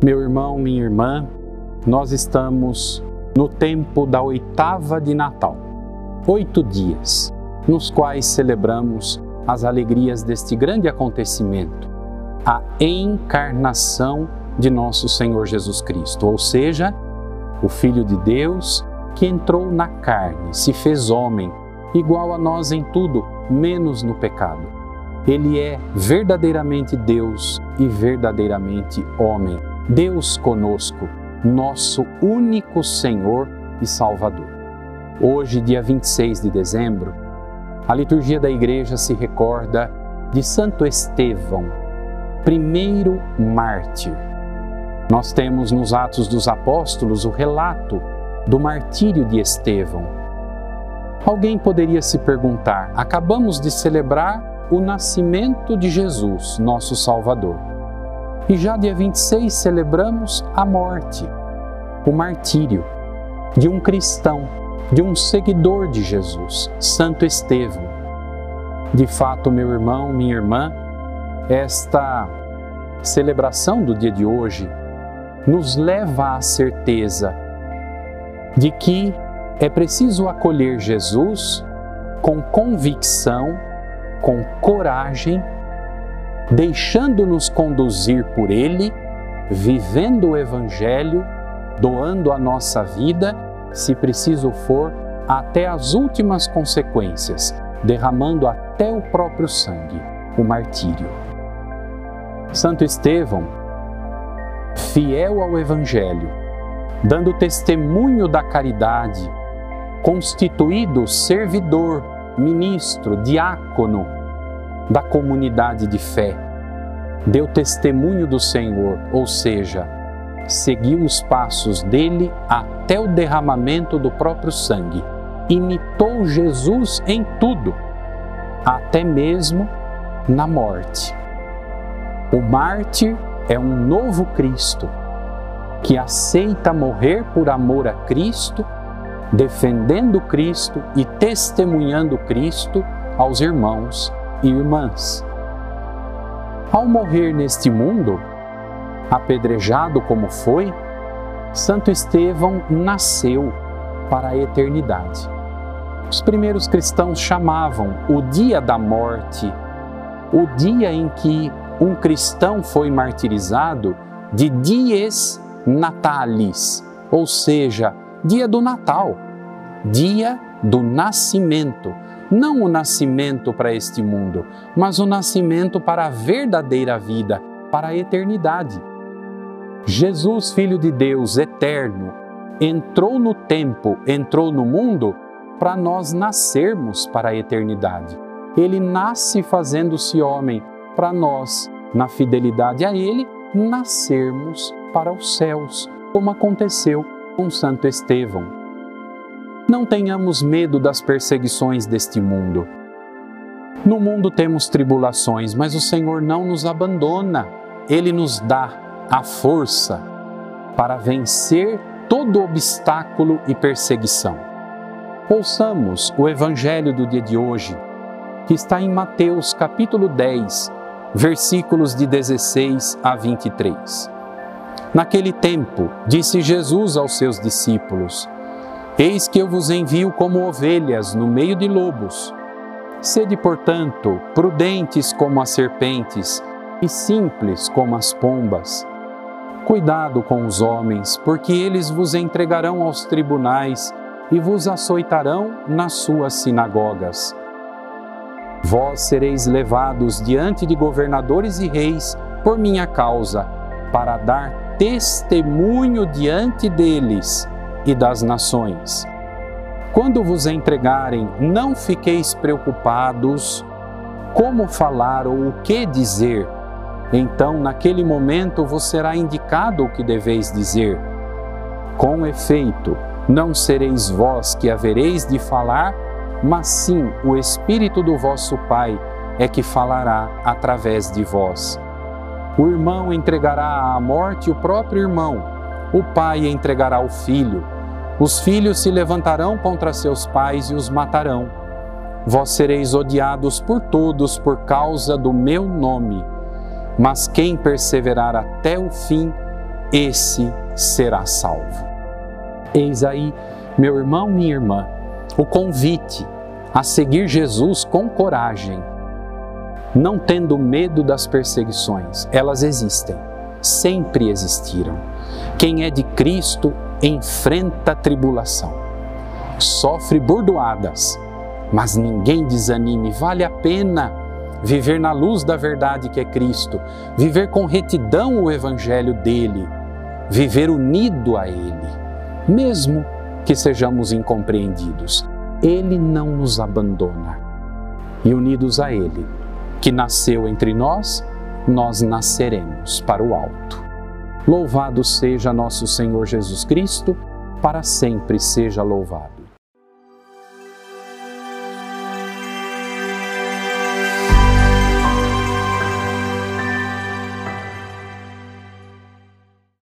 Meu irmão, minha irmã, nós estamos no tempo da oitava de Natal. Oito dias nos quais celebramos as alegrias deste grande acontecimento, a encarnação de nosso Senhor Jesus Cristo, ou seja, o Filho de Deus que entrou na carne, se fez homem, igual a nós em tudo, menos no pecado. Ele é verdadeiramente Deus e verdadeiramente homem. Deus conosco, nosso único Senhor e Salvador. Hoje, dia 26 de dezembro, a liturgia da igreja se recorda de Santo Estevão, primeiro mártir. Nós temos nos Atos dos Apóstolos o relato do martírio de Estevão. Alguém poderia se perguntar: acabamos de celebrar o nascimento de Jesus, nosso Salvador. E já dia 26 celebramos a morte, o martírio de um cristão, de um seguidor de Jesus, Santo Estevão. De fato, meu irmão, minha irmã, esta celebração do dia de hoje nos leva à certeza de que é preciso acolher Jesus com convicção, com coragem, deixando-nos conduzir por Ele, vivendo o Evangelho, doando a nossa vida, se preciso for, até as últimas consequências, derramando até o próprio sangue, o martírio. Santo Estevão, fiel ao Evangelho, dando testemunho da caridade, constituído servidor, ministro, diácono da comunidade de fé. Deu testemunho do Senhor, ou seja, seguiu os passos dele até o derramamento do próprio sangue. Imitou Jesus em tudo, até mesmo na morte. O mártir é um novo Cristo que aceita morrer por amor a Cristo, defendendo Cristo e testemunhando Cristo aos irmãos e irmãs. Ao morrer neste mundo, apedrejado como foi, Santo Estevão nasceu para a eternidade. Os primeiros cristãos chamavam o dia da morte, o dia em que um cristão foi martirizado, de dies natalis, ou seja, dia do Natal, dia do nascimento. Não o nascimento para este mundo, mas o nascimento para a verdadeira vida, para a eternidade. Jesus, Filho de Deus eterno, entrou no tempo, entrou no mundo para nós nascermos para a eternidade. Ele nasce fazendo-se homem para nós, na fidelidade a Ele, nascermos para os céus, como aconteceu com Santo Estevão. Não tenhamos medo das perseguições deste mundo. No mundo temos tribulações, mas o Senhor não nos abandona. Ele nos dá a força para vencer todo obstáculo e perseguição. Ouçamos o evangelho do dia de hoje, que está em Mateus capítulo 10, versículos de 16 a 23. Naquele tempo, disse Jesus aos seus discípulos: Eis que eu vos envio como ovelhas no meio de lobos. Sede, portanto, prudentes como as serpentes e simples como as pombas. Cuidado com os homens, porque eles vos entregarão aos tribunais e vos açoitarão nas suas sinagogas Vós sereis levados diante de governadores e reis por minha causa, para dar testemunho diante deles e das nações. Quando vos entregarem, não fiqueis preocupados como falar ou o que dizer. Então, naquele momento, vos será indicado o que deveis dizer. Com efeito, não sereis vós que havereis de falar, mas sim o Espírito do vosso Pai é que falará através de vós. O irmão entregará à morte o próprio irmão, o pai entregará o filho. Os filhos se levantarão contra seus pais e os matarão. Vós sereis odiados por todos por causa do meu nome, mas quem perseverar até o fim, esse será salvo. Eis aí, meu irmão, minha irmã, o convite a seguir Jesus com coragem, não tendo medo das perseguições. Elas existem, sempre existiram. Quem é de Cristo enfrenta tribulação, sofre burdoadas, mas ninguém desanime, vale a pena viver na luz da verdade que é Cristo, viver com retidão o evangelho dele, viver unido a ele, mesmo que sejamos incompreendidos. Ele não nos abandona. E unidos a ele, que nasceu entre nós, nós nasceremos para o alto. Louvado seja nosso Senhor Jesus Cristo, para sempre seja louvado.